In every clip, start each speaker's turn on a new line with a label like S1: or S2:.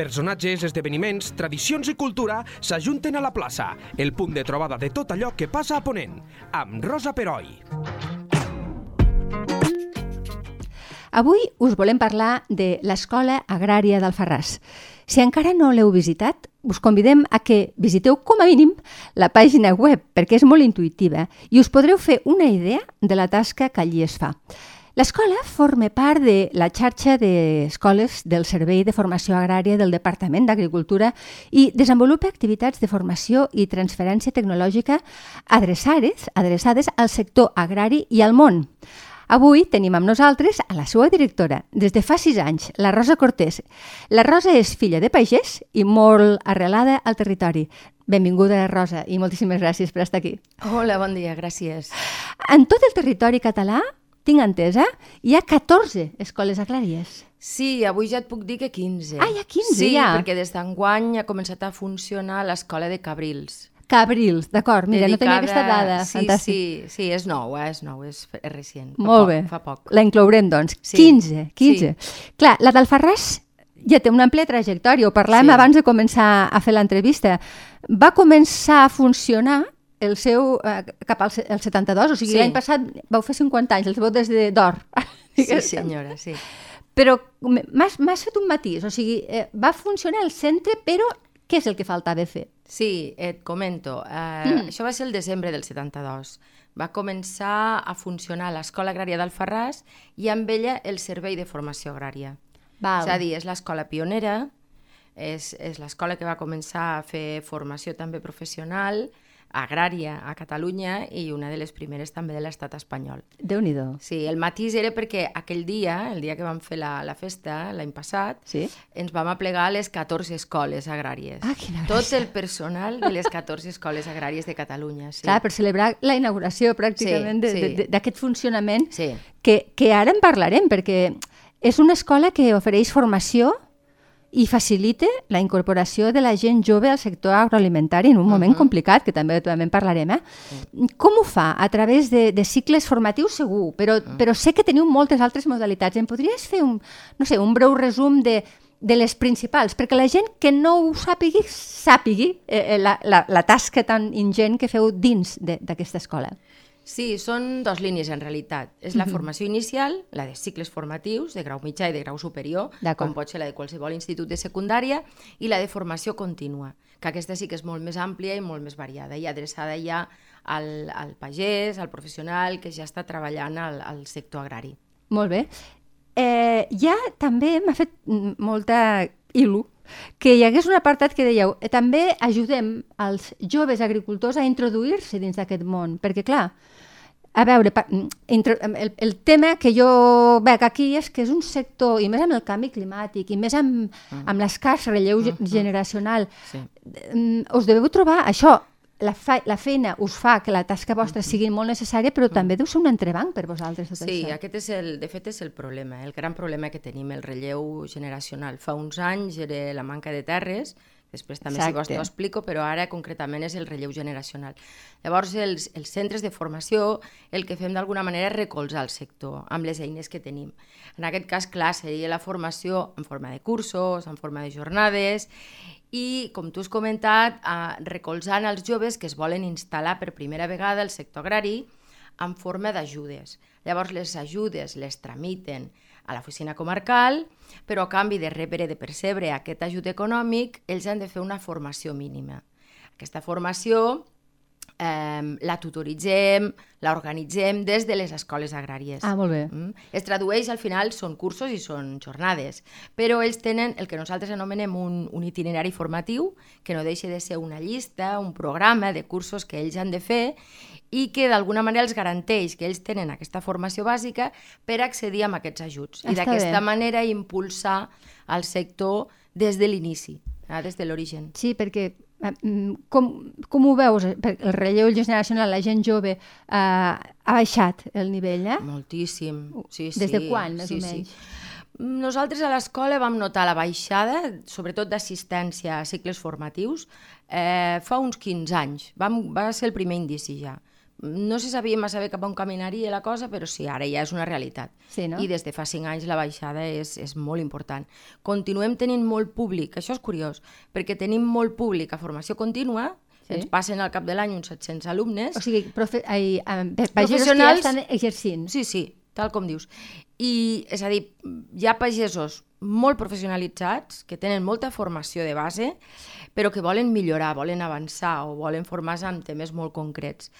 S1: Personatges, esdeveniments, tradicions i cultura s'ajunten a la plaça, el punt de trobada de tot allò que passa a Ponent, amb Rosa Peroi.
S2: Avui us volem parlar de l'Escola Agrària d'Alfarràs. Si encara no l'heu visitat, us convidem a que visiteu com a mínim la pàgina web, perquè és molt intuïtiva, i us podreu fer una idea de la tasca que allí es fa. L'escola forma part de la xarxa d'escoles del Servei de Formació Agrària del Departament d'Agricultura i desenvolupa activitats de formació i transferència tecnològica adreçades, adreçades al sector agrari i al món. Avui tenim amb nosaltres a la seva directora, des de fa sis anys, la Rosa Cortés. La Rosa és filla de pagès i molt arrelada al territori. Benvinguda, Rosa, i moltíssimes gràcies per estar aquí.
S3: Hola, bon dia, gràcies.
S2: En tot el territori català, tinc entesa, hi ha 14 escoles agràries.
S3: Sí, avui ja et puc dir que 15.
S2: Ah, hi ha 15
S3: sí,
S2: ja?
S3: perquè des d'enguany ha començat a funcionar l'escola de Cabrils.
S2: Cabrils, d'acord, mira, no tenia aquesta dada.
S3: Sí,
S2: Fantàstic.
S3: sí, sí, és nou, eh? és nou, és, és recient. Fa
S2: Molt
S3: poc,
S2: bé.
S3: Fa poc.
S2: La inclourem, doncs.
S3: Sí.
S2: 15, 15. Clar, la d'Alfarràs ja té una àmplia trajectòria. Ho parlàvem
S3: Sí.
S2: abans de començar a fer l'entrevista. Va començar a funcionar el seu eh, cap al el 72, o sigui,
S3: Sí.
S2: l'any passat vau fer 50 anys, els vau des de d'or.
S3: Sí, senyora, sí.
S2: Però m'has fet un matís, o sigui, eh, va funcionar el centre, però què és el que faltava fer?
S3: Sí, et comento. Eh,
S2: Mm.
S3: Això va ser el desembre del 72. Va començar a funcionar l'Escola Agrària d'Alfarràs i amb ella el Servei de Formació Agrària.
S2: Val.
S3: És a dir, és l'escola pionera, és, és l'escola que va començar a fer formació també professional, agrària a Catalunya i una de les primeres també de l'estat espanyol.
S2: Déu-n'hi-do.
S3: Sí, el matís era perquè aquell dia, el dia que vam fer la, la festa, l'any passat,
S2: Sí?
S3: ens vam aplegar a les 14 escoles agràries.
S2: Ah, quina
S3: Tot
S2: gràcia.
S3: el personal de les 14 escoles agràries de Catalunya. Sí.
S2: Clar, per celebrar la inauguració pràcticament
S3: Sí, sí.
S2: d'aquest funcionament
S3: Sí.
S2: que, que ara en parlarem, perquè és una escola que ofereix formació i facilita la incorporació de la gent jove al sector agroalimentari en un moment complicat, que també, també en parlarem. Eh? Com ho fa? A través de, de cicles formatius segur, però, però sé que teniu moltes altres modalitats. Em podries fer un, no sé, un breu resum de, de les principals, perquè la gent que no ho sàpigui, sàpigui eh, eh, la, la, la tasca tan ingent que feu dins de- d'aquesta escola.
S3: Sí, són dos línies en realitat. És la formació inicial, la de cicles formatius, de grau mitjà i de grau superior, com pot ser la de qualsevol institut de secundària, i la de formació contínua, que aquesta sí que és molt més àmplia i molt més variada, i adreçada ja al, al pagès, al professional que ja està treballant al, al sector agrari.
S2: Molt bé. Eh, ja també m'ha fet mm, molta il·lu que hi hagués un apartat que dèieu eh, també ajudem els joves agricultors a introduir-se dins d'aquest món, perquè clar, a veure, mm, el, el tema que jo veig aquí és que és un sector, i més amb el canvi climàtic, i més amb, amb l'escàs relleu ge- generacional,
S3: Sí.
S2: mm, us deveu trobar això, la, fa, la feina us fa que la tasca vostra sigui molt necessària, però també deu ser un entrebanc per vosaltres tot
S3: Sí,
S2: això.
S3: aquest és el, de fet és el problema, el gran problema que tenim, el relleu generacional. Fa uns anys era la manca de terres, després també si vols
S2: Exacte.
S3: t'ho explico, però ara concretament és el relleu generacional. Llavors, els, els centres de formació el que fem d'alguna manera és recolzar el sector amb les eines que tenim. En aquest cas, clar, seria la formació en forma de cursos, en forma de jornades, i, com tu has comentat, eh, recolzant els joves que es volen instal·lar per primera vegada al sector agrari en forma d'ajudes. Llavors, les ajudes les tramiten a l'oficina comarcal, però a canvi de rebre, de percebre aquest ajut econòmic, ells han de fer una formació mínima. Aquesta formació eh, la tutoritzem, la organitzem des de les escoles agràries.
S2: Ah, molt bé.
S3: Mm? Es tradueix, al final, són cursos i són jornades, però ells tenen el que nosaltres anomenem un, un itinerari formatiu, que no deixa de ser una llista, un programa de cursos que ells han de fer i que d'alguna manera els garanteix que ells tenen aquesta formació bàsica per accedir a aquests ajuts i
S2: Està
S3: d'aquesta
S2: bé.
S3: manera impulsar el sector des de l'inici, eh, des de l'origen.
S2: Sí, perquè eh, mm, com, com ho veus? El relleu generacional, la gent jove, eh, ha baixat el nivell, eh?
S3: Moltíssim. Sí, sí.
S2: Des de quan, més
S3: sí,
S2: o menys?
S3: Sí. Nosaltres a l'escola vam notar la baixada, sobretot d'assistència a cicles formatius, eh, fa uns 15 anys. Vam, va ser el primer indici ja. No se sabia massa bé cap on caminaria la cosa, però sí, ara ja és una realitat.
S2: Sí, no?
S3: I des de fa cinc anys la baixada és, és molt important. Continuem tenint molt públic, això és curiós, perquè tenim molt públic a formació contínua,
S2: Sí.
S3: ens passen al cap de l'any uns 700 alumnes,
S2: O sigui, profe... ai, eh, pagesos que ja
S3: Professionals-
S2: estan exercint.
S3: Sí, sí, tal com dius. I, és a dir, hi ha pagesos molt professionalitzats, que tenen molta formació de base, però que volen millorar, volen avançar o volen formar-se en temes molt concrets.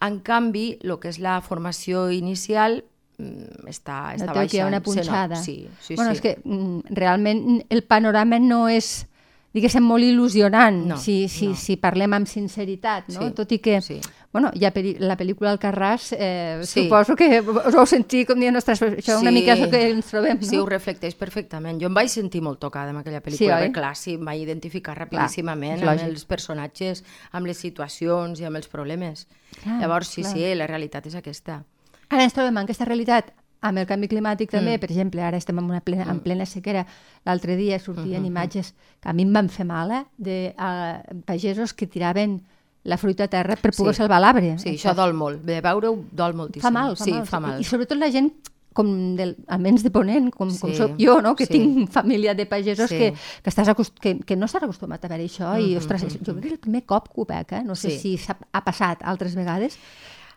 S3: En canvi, el que és la formació inicial mm, està, està
S2: Noteu que hi ha
S3: baixant.
S2: una
S3: Se nota,
S2: punxada.
S3: Sí, sí,
S2: bueno,
S3: sí.
S2: és que mm, realment el panorama no és diguéssim, molt il·lusionant,
S3: No,
S2: si, si,
S3: no.
S2: si parlem amb sinceritat, no?
S3: Sí,
S2: Tot i que,
S3: sí.
S2: Bueno, hi ha la pel·lícula Alcarràs, eh,
S3: Sí.
S2: suposo que us vau sentir com dient, ostres, això una
S3: Sí.
S2: mica és el que ens trobem, no?
S3: Sí, ho reflecteix perfectament. Jo em vaig sentir molt tocada amb aquella pel·lícula,
S2: Sí,
S3: perquè clar, sí, em vaig identificar rapidíssimament
S2: és
S3: amb els personatges, amb les situacions i amb els problemes.
S2: Clar,
S3: Llavors, sí,
S2: clar.
S3: sí, la realitat és aquesta.
S2: Ara ens trobem en aquesta realitat amb el canvi climàtic també,
S3: Mm.
S2: per exemple, ara estem en, una plena, en plena sequera. L'altre dia sortien imatges que a mi em van fer mal, eh, de uh, pagesos que tiraven la fruita a terra per poder
S3: Sí.
S2: salvar l'arbre.
S3: Sí, això dol molt. De veure-ho dol moltíssim.
S2: fa mal, fa
S3: sí,
S2: mal.
S3: fa mal.
S2: I sobretot la gent com del, almenys de Ponent, com, com
S3: Sí,
S2: soc jo, no? que
S3: sí.
S2: tinc família de pagesos
S3: Sí.
S2: que, que, estàs acost... que, que no estàs acostumat a veure això i, ostres, és- jo crec que el primer cop que ho veig, eh? no sé
S3: Sí.
S2: si s'ha- ha passat altres vegades,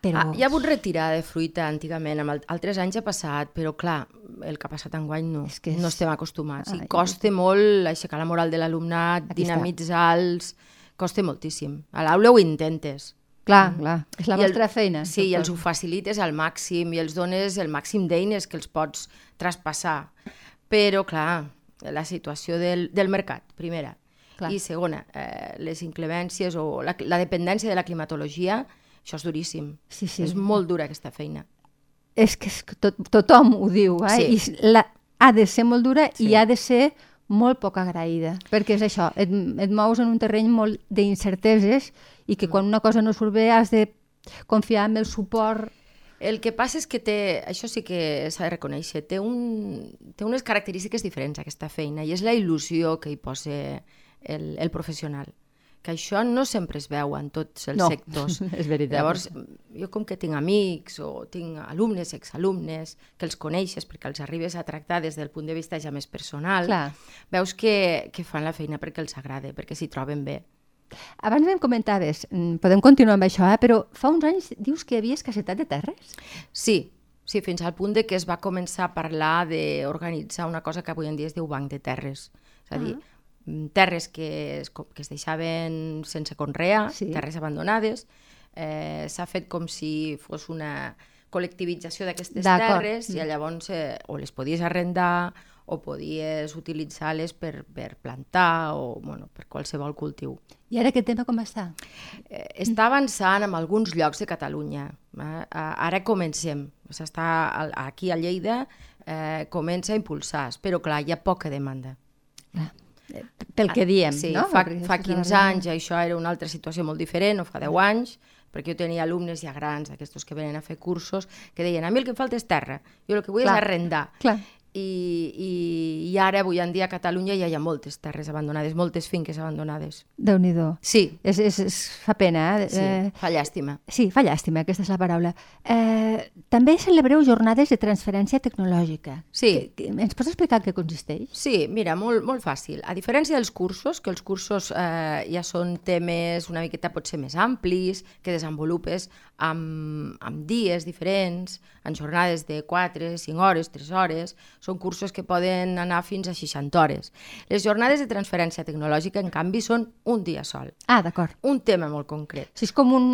S2: però...
S3: Ah, hi ha hagut retirada de fruita antigament, amb el, altres anys ha passat, però clar, el que ha passat enguany no,
S2: És que és-
S3: no estem acostumats.
S2: Ai,
S3: I costa molt aixecar la moral de l'alumnat,
S2: està.
S3: Costa moltíssim. A l'aula ho intentes,
S2: Clar, clar, és la
S3: I el-
S2: vostra feina.
S3: Sí, i els ho facilites al màxim i els dones el màxim d'eines que els pots traspassar. Però, clar, la situació del, del mercat, primera.
S2: Clar.
S3: I segona, eh, les inclemències o la, la dependència de la climatologia, això és duríssim.
S2: Sí, sí.
S3: És molt dura aquesta feina.
S2: És que, és tot, tothom ho diu, eh?
S3: Sí.
S2: I la, ha de ser molt dura
S3: Sí.
S2: i ha de ser molt poc agraïda, perquè és això, et, et mous en un terreny molt d'incerteses i
S3: Mm.
S2: que quan una cosa no surt bé has de confiar en el suport
S3: El que passa és que té, això sí que s'ha de reconèixer, té, un, té unes característiques diferents aquesta feina i és la il·lusió que hi posa el, el professional que això no sempre es veu en tots els
S2: No,
S3: sectors.
S2: és veritat.
S3: Llavors, jo com que tinc amics o tinc alumnes, exalumnes, que els coneixes perquè els arribes a tractar des del punt de vista ja més personal,
S2: Clar.
S3: veus que, que fan la feina perquè els agrada, perquè s'hi troben bé.
S2: Abans em comentaves, mm, podem continuar amb això, eh? però fa uns anys dius que hi havia escassetat de terres?
S3: Sí, sí, fins al punt de que es va començar a parlar d'organitzar una cosa que avui en dia es diu banc de terres. És a dir, mm, terres que es, que es deixaven sense conrear,
S2: Sí.
S3: terres abandonades. Eh, S'ha fet com si fos una col·lectivització d'aquestes terres i llavors eh, o les podies arrendar o podies utilitzar-les per, per plantar o bueno, per qualsevol cultiu.
S2: I ara aquest tema com està?
S3: Eh, està avançant en alguns llocs de Catalunya. Eh? Ara comencem. S'està aquí a Lleida eh, comença a impulsar-se, però clar, hi ha poca demanda.
S2: Clar. Pel que diem,
S3: sí,
S2: no?
S3: fa, fa
S2: és la
S3: 15
S2: realitat.
S3: anys això era una altra situació molt diferent, o fa 10 anys, perquè jo tenia alumnes ja grans, aquests que venen a fer cursos, que deien, a mi el que em falta és terra, jo el que vull
S2: Clar.
S3: és arrendar.
S2: Clar.
S3: I, i, I ara, avui en dia, a Catalunya ja hi ha moltes terres abandonades, moltes finques abandonades.
S2: Déu-n'hi-do.
S3: Sí,
S2: És, és, és, fa pena, eh?
S3: sí,
S2: eh
S3: fa llàstima.
S2: Sí, fa llàstima, aquesta és la paraula. Eh, també celebreu jornades de transferència tecnològica.
S3: Sí.
S2: Que, que, ens pots explicar què consisteix?
S3: Sí, mira, molt, molt fàcil. A diferència dels cursos, que els cursos eh, ja són temes una miqueta potser més amplis, que desenvolupes amb, amb dies diferents, en jornades de 4, 5 hores, 3 hores, són cursos que poden anar fins a 60 hores. Les jornades de transferència tecnològica, en canvi, són un dia sol.
S2: Ah, d'acord.
S3: Un tema molt concret.
S2: O sigui, és com un,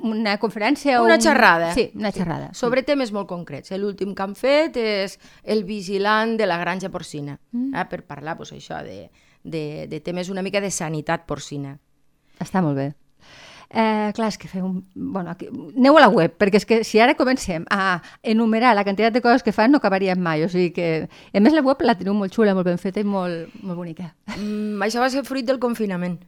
S2: una conferència o
S3: Una
S2: un...
S3: xerrada.
S2: Sí, una xerrada.
S3: Sobre temes molt concrets. L'últim que han fet és el vigilant de la granja porcina, mm. eh, per parlar pues, això de, de, de temes una mica de sanitat porcina.
S2: Està molt bé. Eh, clar, és que feu un... Bueno, aquí... aneu a la web, perquè és que si ara comencem a enumerar la quantitat de coses que fan no acabaríem mai, o sigui que... A més, la web la teniu molt xula, molt ben feta i molt, molt bonica.
S3: Mm, això va ser fruit del confinament.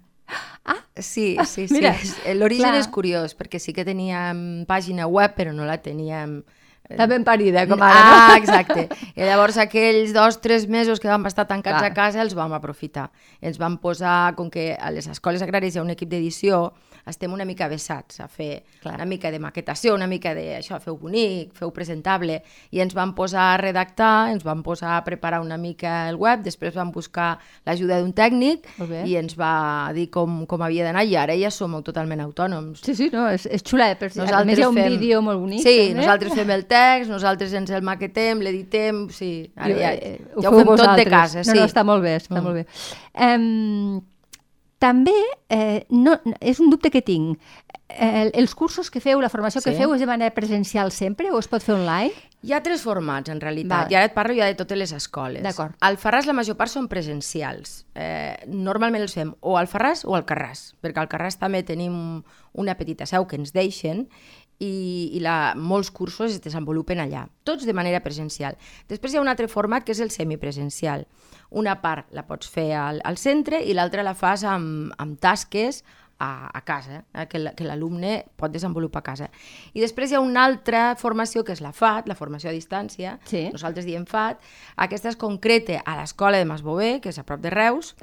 S2: Ah,
S3: Sí, sí, sí.
S2: mira,
S3: L'origen és curiós, perquè sí que teníem pàgina web, però no la teníem
S2: Està ben parida, com ara,
S3: ah,
S2: no?
S3: exacte. I llavors aquells dos, tres mesos que vam estar tancats
S2: Clar.
S3: a casa els vam aprofitar. Ens vam posar, com que a les escoles agràries hi ha un equip d'edició, estem una mica vessats a fer
S2: Clar.
S3: una mica de maquetació, una mica de això, feu bonic, feu presentable, i ens vam posar a redactar, ens vam posar a preparar una mica el web, després vam buscar l'ajuda d'un tècnic i ens va dir com, com havia d'anar i ara ja som totalment autònoms.
S2: Sí, sí, no, és, és xula, eh? però a
S3: Nosaltres
S2: més hi ha un
S3: fem-
S2: vídeo molt bonic.
S3: Sí,
S2: també.
S3: nosaltres fem el text, nosaltres ens el maquetem, l'editem, sí, ara ja,
S2: eh,
S3: ja ho fem tot de casa,
S2: no,
S3: sí.
S2: No, està molt bé, està
S3: Mm.
S2: molt bé. Um, també, eh, no, és un dubte que tinc. Eh, els cursos que feu, la formació que
S3: Sí.
S2: feu, és de manera presencial sempre o es pot fer online?
S3: Hi ha tres formats, en realitat,
S2: Val.
S3: i ara et parlo ja de totes les escoles.
S2: D'acord.
S3: Al Farràs la major part són presencials. Eh, normalment els fem o al Farràs o al Carràs, perquè al Carràs també tenim una petita seu que ens deixen i, i la, molts cursos es desenvolupen allà, tots de manera presencial. Després hi ha un altre format que és el semipresencial. Una part la pots fer al, al centre i l'altra la fas amb, amb tasques a, a casa, eh, que la- que l'alumne pot desenvolupar a casa. I després hi ha una altra formació que és la FAT, la formació a distància,
S2: Sí.
S3: nosaltres diem FAT, aquesta es concreta a l'escola de Masbové, que és a prop de Reus.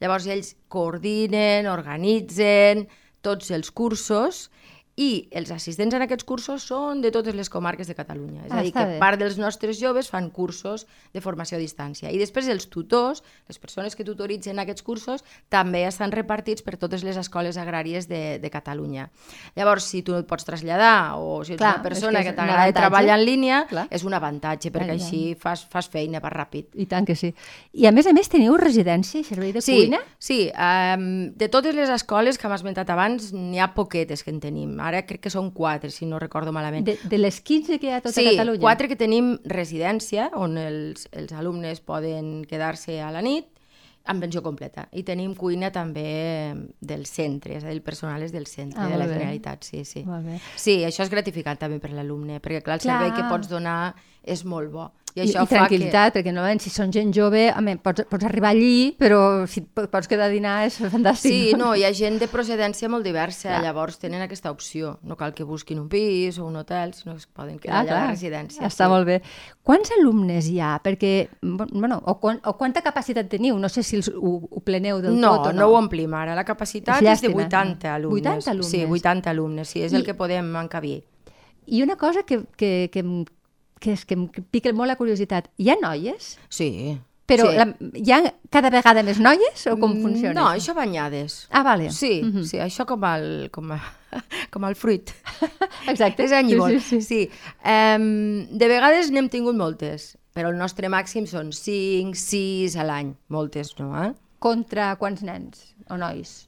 S3: Llavors ells coordinen, organitzen tots els cursos i els assistents en aquests cursos són de totes les comarques de Catalunya. És
S2: Ah,
S3: a dir, que
S2: bé.
S3: part dels nostres joves fan cursos de formació a distància. I després els tutors, les persones que tutoritzen aquests cursos, també estan repartits per totes les escoles agràries de, de Catalunya. Llavors, si tu et pots traslladar o si ets
S2: Clar,
S3: una persona que,
S2: que
S3: t'agrada treballar en línia,
S2: Clar.
S3: és un avantatge, perquè
S2: ja.
S3: així fas, fas feina, vas ràpid.
S2: I tant que sí. I a més a més teniu residència i servei de
S3: Sí,
S2: cuina?
S3: sí. Um, de totes les escoles que m'has esmentat abans, n'hi ha poquetes que en tenim. Ara crec que són quatre, si no recordo malament.
S2: De, de les 15 que hi ha a tota
S3: sí,
S2: Catalunya?
S3: quatre que tenim residència, on els, els alumnes poden quedar-se a la nit, amb pensió completa. I tenim cuina també del centre, és a dir, el personal és del centre,
S2: Ah,
S3: de la. Generalitat, sí, sí. Sí, això és gratificant també per l'alumne, perquè clar, el
S2: Clar.
S3: servei que pots donar és molt bo. I,
S2: I,
S3: això
S2: i tranquil·litat, perquè normalment si són gent jove, home, pots, pots arribar allí, però si pots quedar a dinar és
S3: que...
S2: fantàstic.
S3: Sí,
S2: no?
S3: no, hi ha gent de procedència molt diversa,
S2: Clar.
S3: llavors tenen aquesta opció. No cal que busquin un pis o un hotel, sinó que es poden quedar
S2: Ah,
S3: allà a
S2: clar.
S3: la residència.
S2: Està molt bé. Quants alumnes hi ha? Perquè, bueno, o, quan, o quanta capacitat teniu? No sé si els, ho, ho pleneu del
S3: no,
S2: tot o no.
S3: no ho omplim ara. La capacitat
S2: És
S3: és, de
S2: llàstima,
S3: 80
S2: no?
S3: alumnes.
S2: 80 alumnes.
S3: Sí, 80 alumnes, sí, és el
S2: I-
S3: que podem encabir.
S2: I una cosa que, que, que, que, és que em pica molt la curiositat. Hi ha noies?
S3: Sí.
S2: Però
S3: sí.
S2: la, hi ha cada vegada més noies o com funciona?
S3: No, això banyades.
S2: Ah, vale.
S3: Sí,
S2: Mhm.
S3: sí, això com el, com, a, com el fruit.
S2: Exacte.
S3: És any i
S2: Sí, sí, sí.
S3: sí. Um, de vegades n'hem tingut moltes, però el nostre màxim són 5, 6 a l'any. Moltes, no, eh?
S2: Contra quants nens o nois?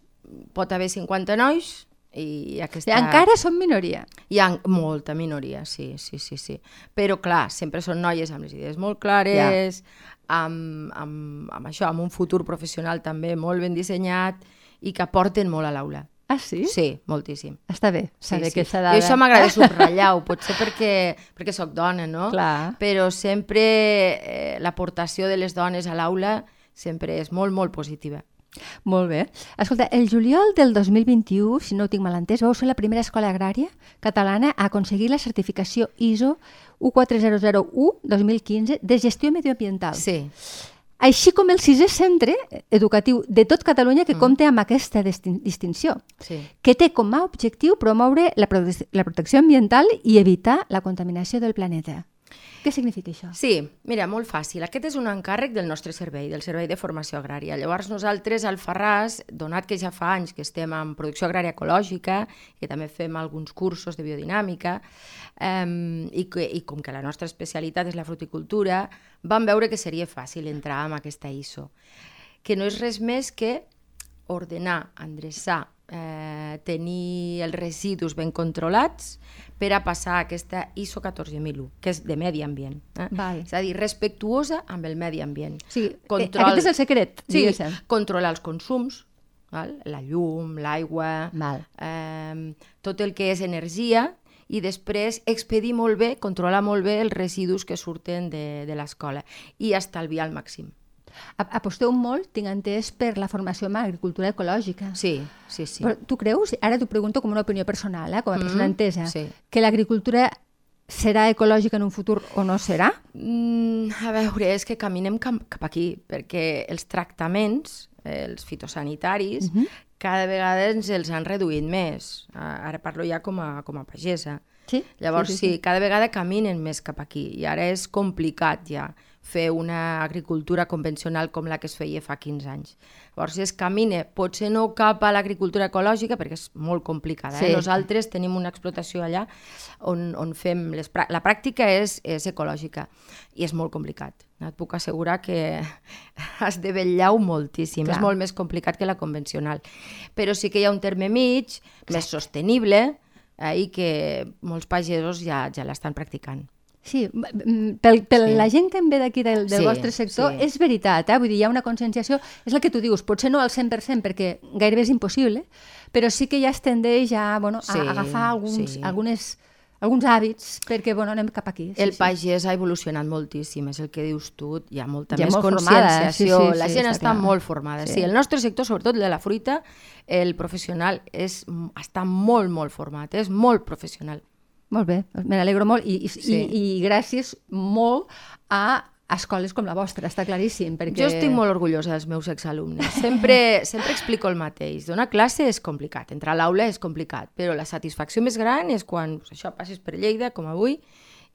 S3: Pot haver 50 nois i aquesta...
S2: Encara són minoria.
S3: Hi ha molta minoria, sí, sí, sí, sí. Però, clar, sempre són noies amb les idees molt clares, amb, amb, amb això, amb un futur professional també molt ben dissenyat i que aporten molt a l'aula.
S2: Ah, sí?
S3: Sí, moltíssim.
S2: Està bé
S3: Sí,
S2: saber
S3: sí.
S2: aquesta
S3: I
S2: dada.
S3: això m'agrada subratllar-ho, potser perquè, perquè sóc dona, no?
S2: Clar.
S3: Però sempre eh, l'aportació de les dones a l'aula sempre és molt, molt positiva.
S2: Molt bé. Escolta, el juliol del 2021, si no ho tinc mal entès, vau ser la primera escola agrària catalana a aconseguir la certificació ISO 14001-2015 de gestió medioambiental.
S3: Sí,
S2: Així com el sisè centre educatiu de tot Catalunya que compta amb aquesta distin- distinció,
S3: sí.
S2: que té com a objectiu promoure la, prote la protecció ambiental i evitar la contaminació del planeta. Què significa això?
S3: Sí, mira, molt fàcil. Aquest és un encàrrec del nostre servei, del Servei de Formació Agrària. Llavors nosaltres al Farràs, donat que ja fa anys que estem en producció agrària ecològica, que també fem alguns cursos de biodinàmica, eh, i, que, i com que la nostra especialitat és la fruticultura, vam veure que seria fàcil entrar amb aquesta ISO, que no és res més que ordenar, endreçar, eh, tenir els residus ben controlats per a passar a aquesta ISO 14001, que és de medi ambient. Eh?
S2: Val.
S3: És a dir, respectuosa amb el medi ambient.
S2: O sigui, Control... aquest és el secret,
S3: Sí,
S2: diguéssim.
S3: controlar els consums, val? la llum, l'aigua, eh, tot el que és energia, i després expedir molt bé, controlar molt bé els residus que surten de, de l'escola i estalviar al màxim.
S2: Aposteu molt, tinc entès, per la formació en agricultura ecològica.
S3: Sí, sí, sí.
S2: Però tu creus, ara t'ho pregunto com una opinió personal, eh, com a persona
S3: Mhm,
S2: entesa,
S3: sí.
S2: que l'agricultura serà ecològica en un futur o no serà?
S3: Mm, a veure, és que caminem cap, cap aquí, perquè els tractaments, els fitosanitaris, uh -huh. cada vegada ens els han reduït més. Ara parlo ja com a, com a pagesa.
S2: Sí?
S3: Llavors,
S2: sí,
S3: sí,
S2: sí,
S3: sí, cada vegada caminen més cap aquí i ara és complicat ja fer una agricultura convencional com la que es feia fa 15 anys. Llavors, si es camina, potser no cap a l'agricultura ecològica, perquè és molt complicada. Eh?
S2: Sí.
S3: Nosaltres tenim una explotació allà on, on fem... Les, la pràctica és, és ecològica i és molt complicat. Et puc assegurar que has de vetllar-ho moltíssim.
S2: Clar.
S3: És molt més complicat que la convencional. Però sí que hi ha un terme mig, Exacte. més sostenible, eh, i que molts pagesos ja, ja l'estan practicant.
S2: Sí, pel, pel sí. la gent que em ve d'aquí del, del
S3: Sí,
S2: vostre sector,
S3: sí.
S2: és veritat, eh? vull dir, hi ha una conscienciació, és el que tu dius, potser no al 100% perquè gairebé és impossible, però sí que ja es tendeix a, bueno, a
S3: Sí,
S2: agafar alguns,
S3: sí.
S2: algunes, alguns hàbits perquè bueno, anem cap aquí. Sí,
S3: el
S2: sí.
S3: pagès ha evolucionat moltíssim, és el que dius tu, hi ha molta
S2: Hi ha
S3: més
S2: molt formada,
S3: conscienciació,
S2: sí, sí,
S3: la
S2: sí,
S3: gent
S2: està
S3: està,
S2: clar.
S3: molt formada.
S2: Sí.
S3: Sí. el nostre sector, sobretot el de la fruita, el professional és, està molt, molt format, és molt professional.
S2: Molt bé, me n'alegro molt i, i, sí.
S3: Sí.
S2: i, i gràcies molt a escoles com la vostra, està claríssim. Perquè...
S3: Jo estic molt orgullosa dels meus exalumnes. Sempre, sempre explico el mateix. Donar classe és complicat, entrar a l'aula és complicat, però la satisfacció més gran és quan pues, això passes per Lleida, com avui,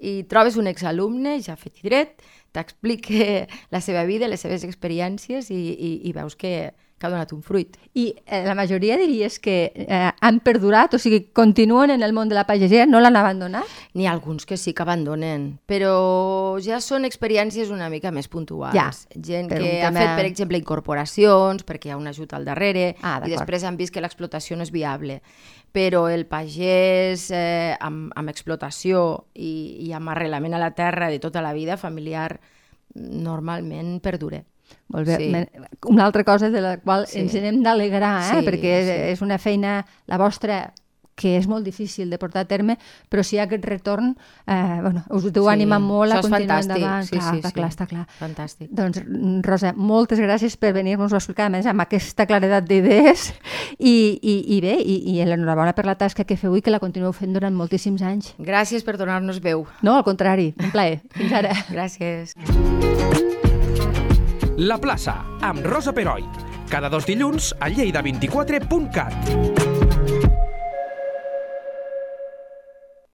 S3: i trobes un exalumne ja fet i dret, t'explica la seva vida, les seves experiències i, i, i veus que, que ha donat un fruit.
S2: I eh, la majoria diries que eh, han perdurat, o sigui, continuen en el món de la pagesia, no l'han abandonat?
S3: N'hi ha alguns que sí que abandonen, però ja són experiències una mica més puntuals.
S2: Ja,
S3: Gent que
S2: un
S3: ha
S2: tema-
S3: fet, per exemple, incorporacions, perquè hi ha un ajut al darrere,
S2: Ah,
S3: i després han vist que l'explotació no és viable. Però el pagès eh, amb, amb explotació i, i amb arrelament a la terra de tota la vida familiar normalment perdura.
S2: Molt bé.
S3: Sí.
S2: Una altra cosa de la qual
S3: Sí.
S2: ens n'hem d'alegrar, eh?
S3: Sí,
S2: perquè és,
S3: sí.
S2: és una feina, la vostra, que és molt difícil de portar a terme, però si hi ha aquest retorn, eh, bueno, us deu
S3: Sí,
S2: animar molt a continuar
S3: fantàstic.
S2: endavant.
S3: Sí,
S2: clar,
S3: sí,
S2: està
S3: sí.
S2: clar, està clar.
S3: Fantàstic.
S2: Doncs, Rosa, moltes gràcies per venir-nos a explicar, a més, amb aquesta claredat d'idees i, i, i bé, i, i l'enhorabona per la tasca que feu i que la continueu fent durant moltíssims anys.
S3: Gràcies per donar-nos veu.
S2: No, al contrari, un plaer. Fins ara.
S3: Gràcies.
S1: La plaça, amb Rosa Peroi. Cada dos dilluns a lleida24.cat.